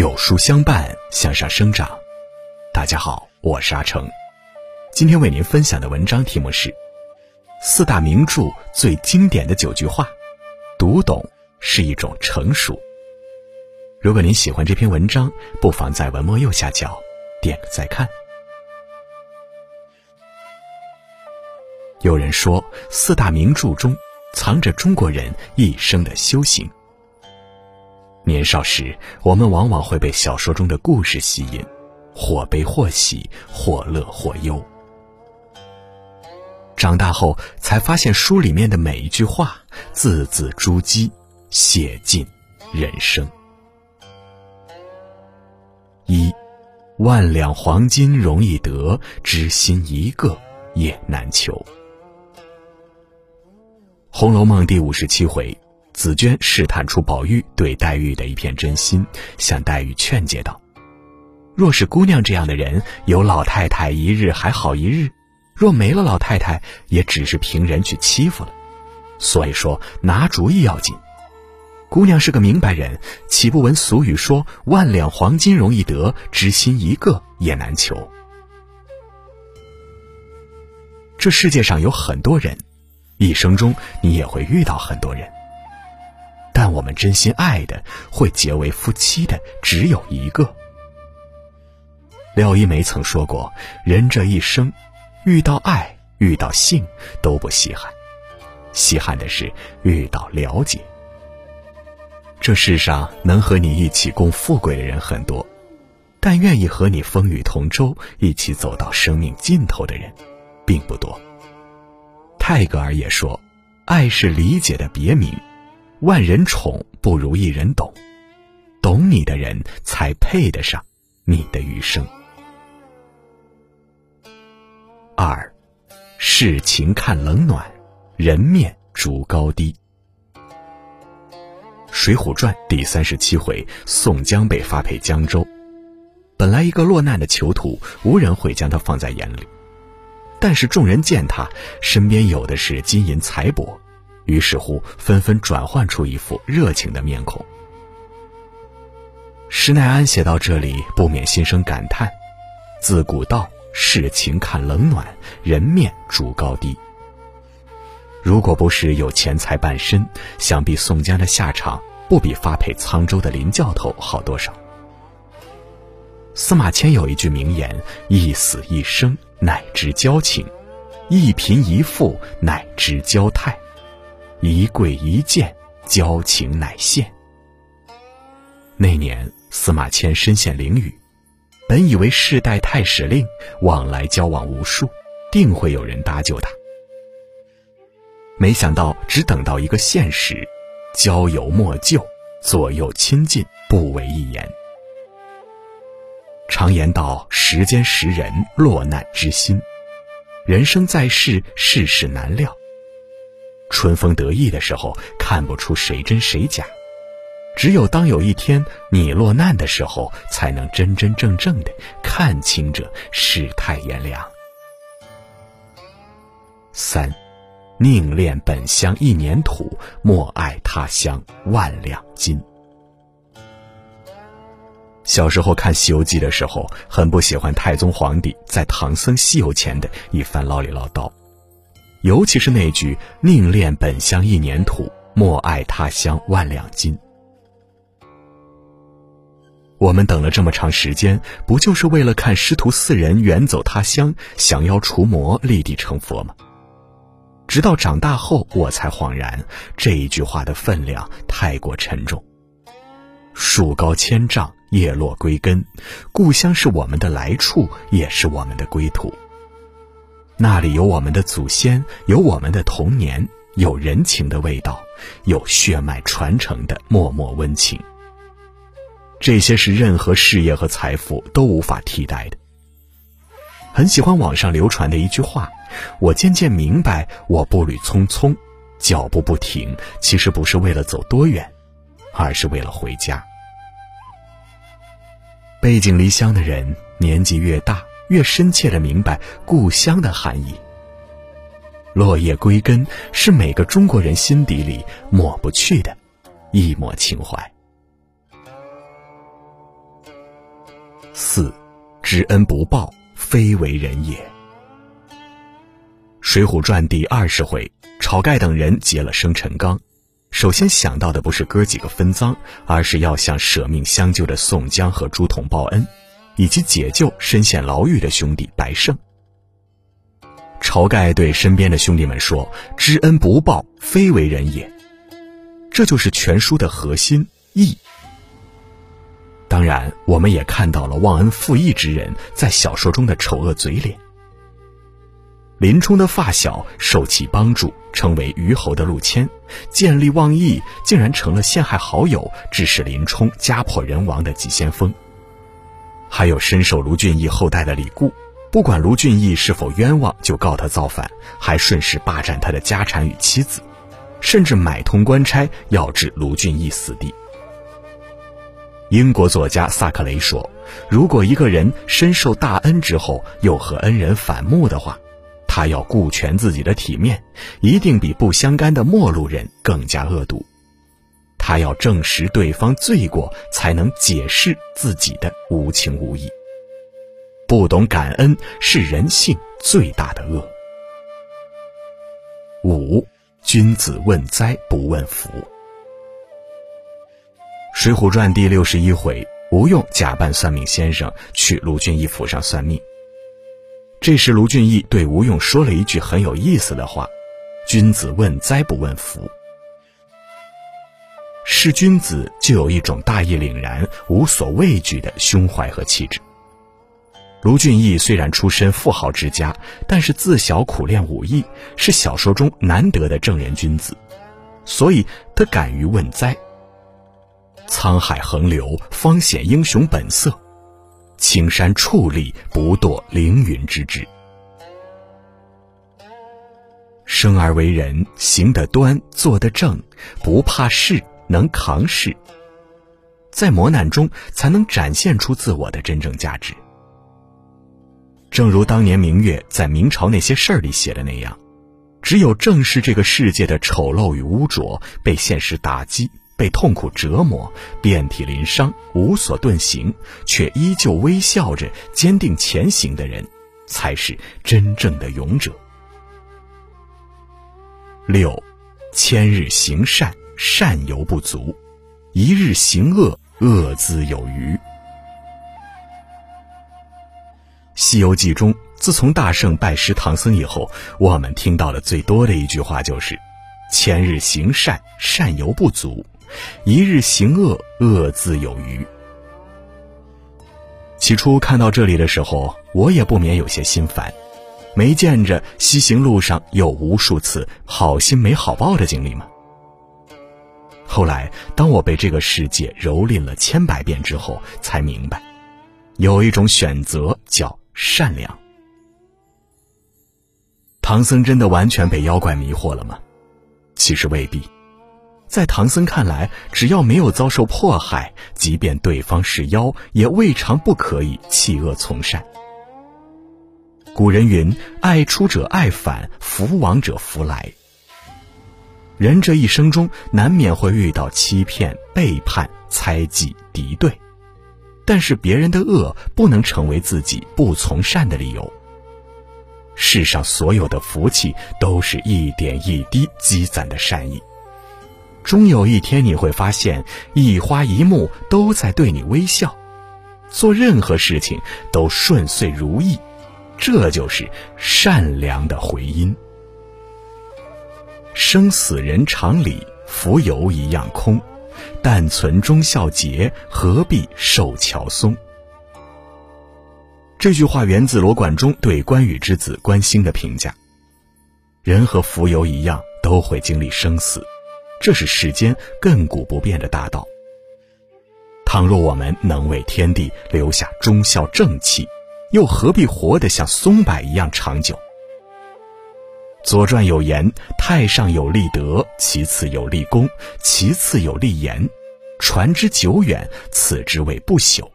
有书相伴，向上生长。大家好，我是阿成。今天为您分享的文章题目是《四大名著最经典的九句话》，读懂是一种成熟。如果您喜欢这篇文章，不妨在文末右下角点个再看。有人说，四大名著中藏着中国人一生的修行。年少时，我们往往会被小说中的故事吸引，或悲或喜，或乐或忧。长大后，才发现书里面的每一句话，字字珠玑，写尽人生。一，万两黄金容易得，知心一个也难求。《红楼梦》第五十七回。紫娟试探出宝玉对黛玉的一片真心，向黛玉劝解道：“若是姑娘这样的人，有老太太一日还好一日；若没了老太太，也只是凭人去欺负了。所以说，拿主意要紧。姑娘是个明白人，岂不闻俗语说‘万两黄金容易得，知心一个也难求’？这世界上有很多人，一生中你也会遇到很多人。”但我们真心爱的、会结为夫妻的，只有一个。廖一梅曾说过：“人这一生，遇到爱、遇到性都不稀罕，稀罕的是遇到了解。”这世上能和你一起共富贵的人很多，但愿意和你风雨同舟、一起走到生命尽头的人，并不多。泰戈尔也说：“爱是理解的别名。”万人宠不如一人懂，懂你的人才配得上你的余生。二，世情看冷暖，人面逐高低。《水浒传》第三十七回，宋江被发配江州，本来一个落难的囚徒，无人会将他放在眼里，但是众人见他身边有的是金银财帛。于是乎，纷纷转换出一副热情的面孔。施耐庵写到这里，不免心生感叹：自古道世情看冷暖，人面逐高低。如果不是有钱财傍身，想必宋江的下场不比发配沧州的林教头好多少。司马迁有一句名言：“一死一生，乃知交情；一贫一富，乃知交态。”一跪一见，交情乃现。那年司马迁身陷囹圄，本以为世代太史令往来交往无数，定会有人搭救他。没想到只等到一个现实：交友莫救，左右亲近不为一言。常言道：时间识人，落难知心。人生在世，世事难料。春风得意的时候，看不出谁真谁假；只有当有一天你落难的时候，才能真真正正的看清这世态炎凉。三，宁恋本乡一年土，莫爱他乡万两金。小时候看《西游记》的时候，很不喜欢太宗皇帝在唐僧西游前的一番唠里唠叨。尤其是那句“宁恋本乡一年土，莫爱他乡万两金”。我们等了这么长时间，不就是为了看师徒四人远走他乡，降妖除魔，立地成佛吗？直到长大后，我才恍然，这一句话的分量太过沉重。树高千丈，叶落归根，故乡是我们的来处，也是我们的归途。那里有我们的祖先，有我们的童年，有人情的味道，有血脉传承的脉脉温情。这些是任何事业和财富都无法替代的。很喜欢网上流传的一句话：“我渐渐明白，我步履匆匆，脚步不停，其实不是为了走多远，而是为了回家。”背井离乡的人，年纪越大。越深切的明白故乡的含义。落叶归根是每个中国人心底里抹不去的一抹情怀。四，知恩不报，非为人也。《水浒传》第二十回，晁盖等人劫了生辰纲，首先想到的不是哥几个分赃，而是要向舍命相救的宋江和朱仝报恩，以及解救身陷牢狱的兄弟白胜。晁盖对身边的兄弟们说：“知恩不报，非为人也。”这就是全书的核心义。当然，我们也看到了忘恩负义之人在小说中的丑恶嘴脸。林冲的发小受其帮助，成为虞侯的陆谦，见利忘义，竟然成了陷害好友、致使林冲家破人亡的急先锋。还有深受卢俊义后代的李固，不管卢俊义是否冤枉，就告他造反，还顺势霸占他的家产与妻子，甚至买通官差要置卢俊义死地。英国作家萨克雷说：“如果一个人深受大恩之后又和恩人反目的话，他要顾全自己的体面，一定比不相干的陌路人更加恶毒。他要证实对方罪过，才能解释自己的无情无义。不懂感恩是人性最大的恶。”五，君子问灾不问福。《水浒传》第六十一回，吴用假扮算命先生去卢俊义府上算命。这时，卢俊义对吴用说了一句很有意思的话：“君子问灾不问福。”是君子就有一种大义凛然、无所畏惧的胸怀和气质。卢俊义虽然出身富豪之家，但是自小苦练武艺，是小说中难得的正人君子，所以他敢于问灾。沧海横流，方显英雄本色；青山矗立，不堕凌云之志。生而为人，行得端，坐得正，不怕事，能扛事，在磨难中才能展现出自我的真正价值。正如当年明月在《明朝那些事儿》里写的那样，只有正视这个世界的丑陋与污浊，被现实打击。被痛苦折磨，遍体鳞伤，无所遁形，却依旧微笑着坚定前行的人，才是真正的勇者。六，千日行善，善犹不足；一日行恶，恶自有余。《西游记》中，自从大圣拜师唐僧以后，我们听到的最多的一句话就是：“千日行善，善犹不足。”一日行恶，恶自有余。起初看到这里的时候，我也不免有些心烦，没见着西行路上有无数次好心没好报的经历吗？后来，当我被这个世界蹂躏了千百遍之后，才明白，有一种选择叫善良。唐僧真的完全被妖怪迷惑了吗？其实未必。在唐僧看来，只要没有遭受迫害，即便对方是妖，也未尝不可以弃恶从善。古人云：“爱出者爱返，福往者福来。”人这一生中难免会遇到欺骗、背叛、猜忌、敌对，但是别人的恶不能成为自己不从善的理由。世上所有的福气，都是一点一滴积攒的善意。终有一天，你会发现一花一木都在对你微笑，做任何事情都顺遂如意，这就是善良的回音。生死人常理，浮游一样空，但存忠孝节，何必受乔松？这句话源自罗贯中对关羽之子关兴的评价：人和浮游一样，都会经历生死。这是世间亘古不变的大道。倘若我们能为天地留下忠孝正气，又何必活得像松柏一样长久？《左传》有言：“太上有立德，其次有立功，其次有立言。传之久远，此之谓不朽。”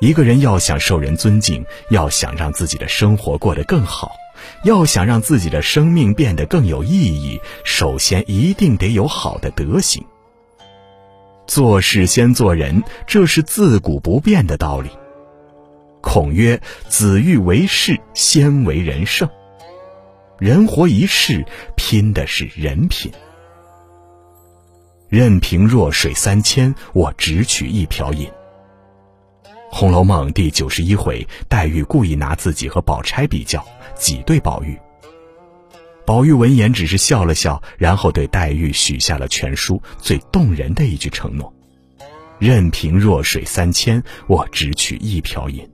一个人要想受人尊敬，要想让自己的生活过得更好。要想让自己的生命变得更有意义，首先一定得有好的德行。做事先做人，这是自古不变的道理。孔曰：“子欲为事，先为人圣。人活一世，拼的是人品。任凭弱水三千，我只取一瓢饮。”《红楼梦》第九十一回，黛玉故意拿自己和宝钗比较，挤兑宝玉。宝玉闻言只是笑了笑，然后对黛玉许下了全书最动人的一句承诺：“任凭弱水三千，我只取一瓢饮。”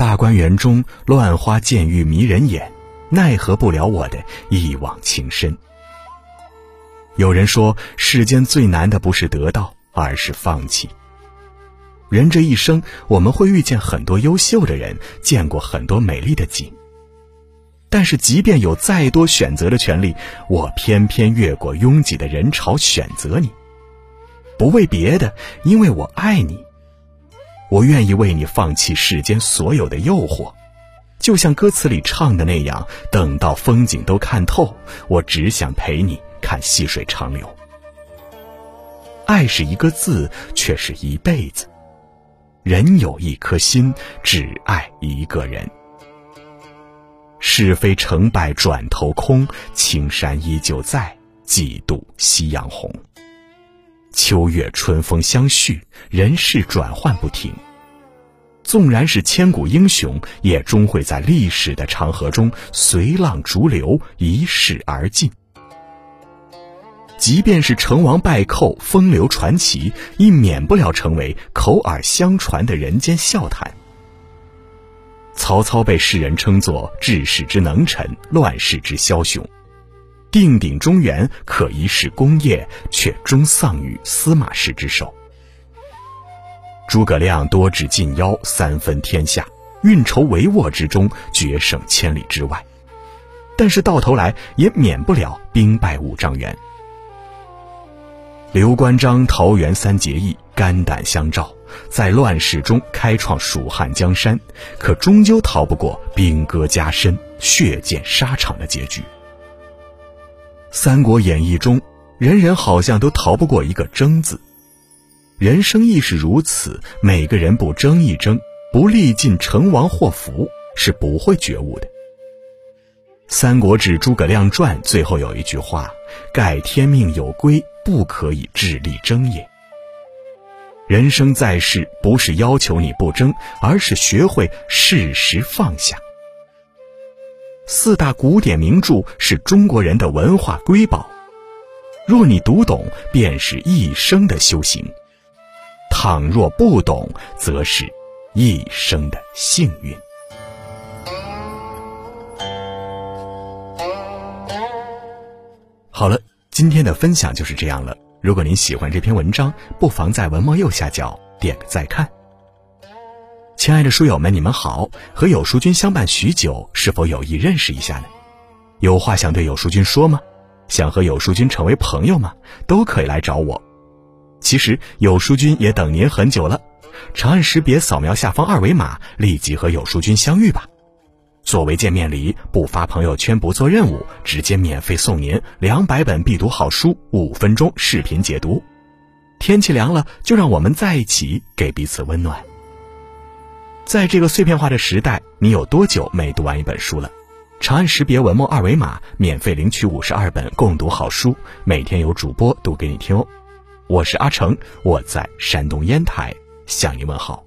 大观园中乱花渐欲迷人眼，奈何不了我的一往情深。有人说，世间最难的不是得到，而是放弃。人这一生，我们会遇见很多优秀的人，见过很多美丽的景。但是，即便有再多选择的权利，我偏偏越过拥挤的人潮选择你。不为别的，因为我爱你。我愿意为你放弃世间所有的诱惑，就像歌词里唱的那样。等到风景都看透，我只想陪你看细水长流。爱是一个字，却是一辈子。人有一颗心，只爱一个人。是非成败转头空，青山依旧在，几度夕阳红。秋月春风相续，人事转换不停。纵然是千古英雄，也终会在历史的长河中随浪逐流，一逝而尽。即便是成王败寇、风流传奇，亦免不了成为口耳相传的人间笑谈。曹操被世人称作治世之能臣、乱世之枭雄，定鼎中原可一世功业，却终丧于司马氏之手。诸葛亮多智近妖，三分天下，运筹帷幄之中，决胜千里之外，但是到头来也免不了兵败五丈原。刘关张桃园三结义，肝胆相照，在乱世中开创蜀汉江山，可终究逃不过兵戈加身、血溅沙场的结局。《三国演义》中，人人好像都逃不过一个“争”字，人生亦是如此。每个人不争一争，不历尽成王祸福，是不会觉悟的。《三国志·诸葛亮传》最后有一句话：“盖天命有归，不可以智力争也。”人生在世，不是要求你不争，而是学会适时放下。四大古典名著是中国人的文化瑰宝，若你读懂，便是一生的修行；倘若不懂，则是一生的幸运。好了，今天的分享就是这样了。如果您喜欢这篇文章，不妨在文末右下角点个再看。亲爱的书友们，你们好，和有书君相伴许久，是否有意认识一下呢？有话想对有书君说吗？想和有书君成为朋友吗？都可以来找我。其实有书君也等您很久了，长按识别扫描下方二维码，立即和有书君相遇吧。作为见面礼，不发朋友圈，不做任务，直接免费送您两百本必读好书，五分钟视频解读。天气凉了，就让我们在一起，给彼此温暖。在这个碎片化的时代，你有多久没读完一本书了？长按识别文末二维码，免费领取五十二本共读好书，每天有主播读给你听哦。我是阿成，我在山东烟台向你问好。